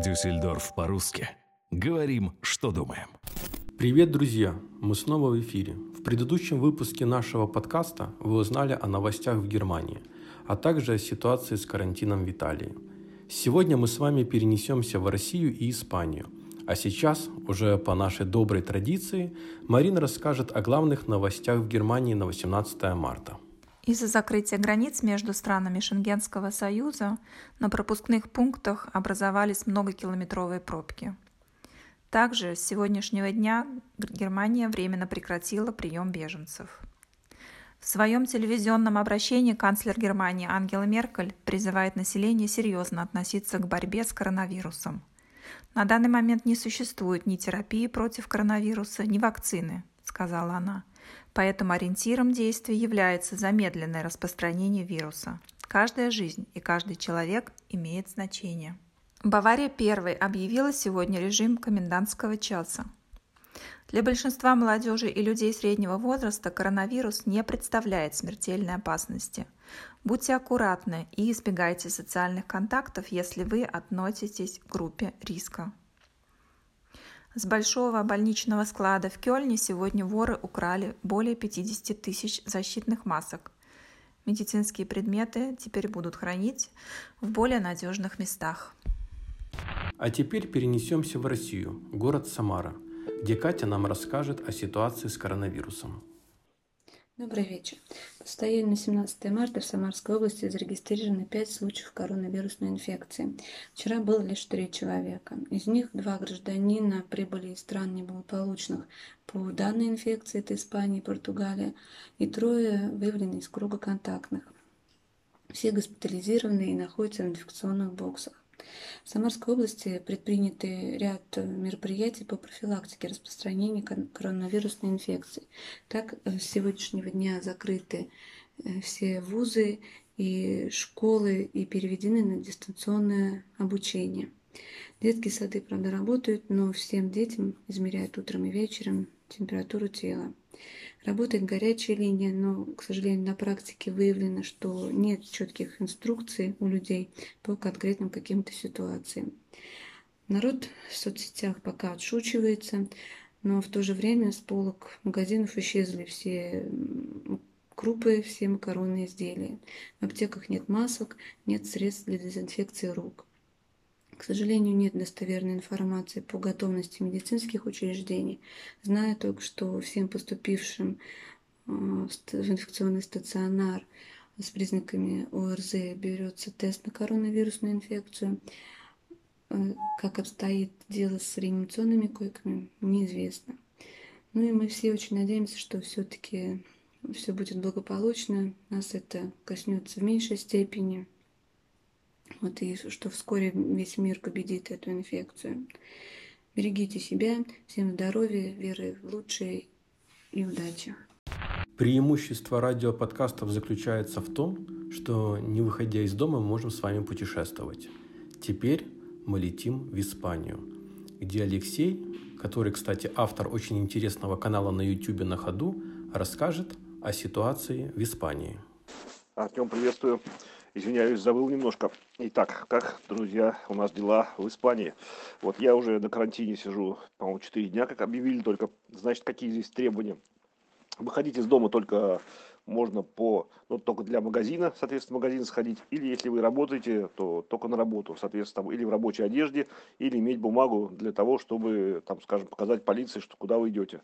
Дюссельдорф по-русски. Говорим, что думаем. Привет, друзья! Мы снова в эфире. В предыдущем выпуске нашего подкаста вы узнали о новостях в Германии, а также о ситуации с карантином в Италии. Сегодня мы с вами перенесемся в Россию и Испанию. А сейчас, уже по нашей доброй традиции, Марина расскажет о главных новостях в Германии на 18 марта. Из-за закрытия границ между странами Шенгенского союза на пропускных пунктах образовались многокилометровые пробки. Также с сегодняшнего дня Германия временно прекратила прием беженцев. В своем телевизионном обращении канцлер Германии Ангела Меркель призывает население серьезно относиться к борьбе с коронавирусом. На данный момент не существует ни терапии против коронавируса, ни вакцины, сказала она. Поэтому ориентиром действий является замедленное распространение вируса. Каждая жизнь и каждый человек имеет значение. Бавария первой объявила сегодня режим комендантского часа. Для большинства молодежи и людей среднего возраста коронавирус не представляет смертельной опасности. Будьте аккуратны и избегайте социальных контактов, если вы относитесь к группе риска. С большого больничного склада в Кёльне сегодня воры украли более 50 тысяч защитных масок. Медицинские предметы теперь будут хранить в более надежных местах. А теперь перенесемся в Россию, город Самара, где Катя нам расскажет о ситуации с коронавирусом. Добрый вечер. В состоянии на 17 марта в Самарской области зарегистрированы 5 случаев коронавирусной инфекции. Вчера было лишь 3 человека. Из них два гражданина прибыли из стран неблагополучных по данной инфекции, это Испания и Португалия, и трое выявлены из круга контактных. Все госпитализированы и находятся в инфекционных боксах. В Самарской области предприняты ряд мероприятий по профилактике распространения коронавирусной инфекции. Так, с сегодняшнего дня закрыты э, все вузы и школы и переведены на дистанционное обучение. Детские сады, правда, работают, но всем детям измеряют утром и вечером температуру тела. Работает горячая линия, но, к сожалению, на практике выявлено, что нет четких инструкций у людей по конкретным каким-то ситуациям. Народ в соцсетях пока отшучивается, но в то же время с полок магазинов исчезли все крупы, все макаронные изделия. В аптеках нет масок, нет средств для дезинфекции рук. К сожалению, нет достоверной информации по готовности медицинских учреждений. Знаю только, что всем поступившим э, в инфекционный стационар с признаками ОРЗ берется тест на коронавирусную инфекцию. Э, как обстоит дело с реанимационными койками, неизвестно. Ну и мы все очень надеемся, что все-таки все будет благополучно, нас это коснется в меньшей степени. Вот и что вскоре весь мир победит эту инфекцию. Берегите себя, всем здоровья, веры в лучшее и удачи. Преимущество радиоподкастов заключается в том, что не выходя из дома мы можем с вами путешествовать. Теперь мы летим в Испанию, где Алексей, который, кстати, автор очень интересного канала на YouTube на ходу, расскажет о ситуации в Испании. Артем, приветствую. Извиняюсь, забыл немножко. Итак, как, друзья, у нас дела в Испании? Вот я уже на карантине сижу, по-моему, 4 дня, как объявили только. Значит, какие здесь требования? Выходить из дома только можно по, ну, только для магазина, соответственно, в магазин сходить. Или если вы работаете, то только на работу, соответственно, там, или в рабочей одежде, или иметь бумагу для того, чтобы, там, скажем, показать полиции, что куда вы идете.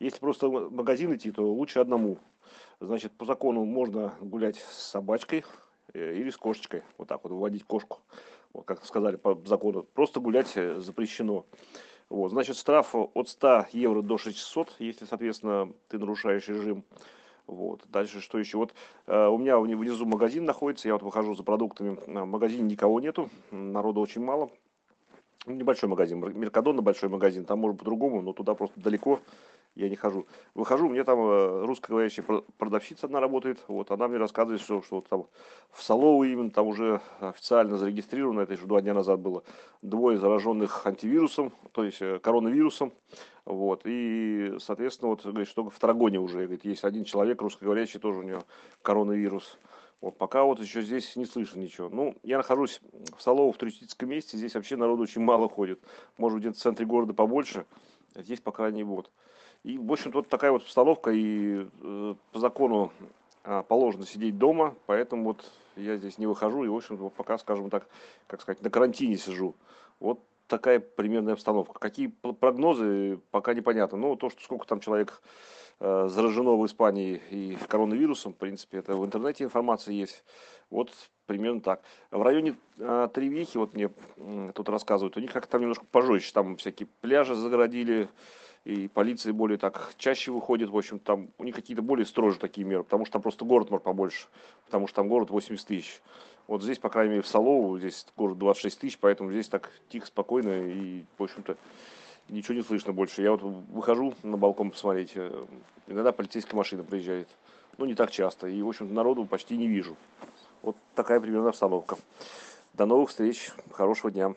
Если просто в магазин идти, то лучше одному. Значит, по закону можно гулять с собачкой, или с кошечкой. Вот так вот выводить кошку. Вот, как сказали по закону. Просто гулять э, запрещено. Вот, значит, штраф от 100 евро до 600, если, соответственно, ты нарушаешь режим. Вот. Дальше что еще? Вот э, у меня внизу магазин находится, я вот выхожу за продуктами. В магазине никого нету, народу очень мало. Небольшой магазин, Меркадона большой магазин, там может по-другому, но туда просто далеко я не хожу. Выхожу, мне там э, русскоговорящая продавщица одна работает, вот, она мне рассказывает, что, что там в Солову именно там уже официально зарегистрировано, это еще два дня назад было, двое зараженных антивирусом, то есть э, коронавирусом, вот, и, соответственно, вот, говорит, что в Тарагоне уже, говорит, есть один человек русскоговорящий, тоже у него коронавирус, Вот пока вот еще здесь не слышно ничего. Ну, я нахожусь в Солово, в туристическом месте, здесь вообще народу очень мало ходит. Может, где-то в центре города побольше, здесь пока не вот. И, в общем-то, вот такая вот обстановка, и э, по закону э, положено сидеть дома, поэтому вот я здесь не выхожу, и, в общем-то, пока, скажем так, как сказать, на карантине сижу. Вот такая примерная обстановка. Какие прогнозы, пока непонятно. Ну, то, что сколько там человек э, заражено в Испании и коронавирусом, в принципе, это в интернете информация есть. Вот примерно так. В районе э, Тревихи, вот мне э, тут рассказывают, у них как-то там немножко пожестче, там всякие пляжи загородили, и полиция более так чаще выходит, в общем, там у них какие-то более строже такие меры, потому что там просто город, может, побольше, потому что там город 80 тысяч. Вот здесь, по крайней мере, в Солову, здесь город 26 тысяч, поэтому здесь так тихо, спокойно и, в общем-то, ничего не слышно больше. Я вот выхожу на балкон посмотреть, э, иногда полицейская машина приезжает, ну, не так часто, и, в общем-то, народу почти не вижу. Вот такая примерно обстановка. До новых встреч, хорошего дня.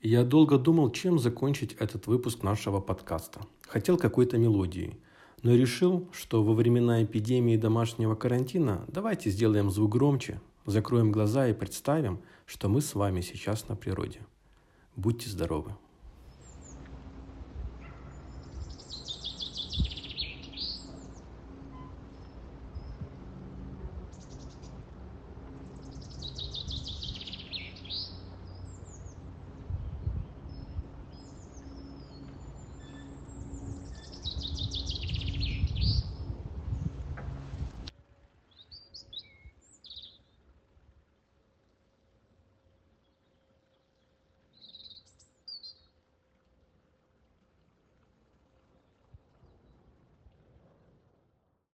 Я долго думал, чем закончить этот выпуск нашего подкаста. Хотел какой-то мелодии, но решил, что во времена эпидемии домашнего карантина давайте сделаем звук громче, Закроем глаза и представим, что мы с вами сейчас на природе. Будьте здоровы!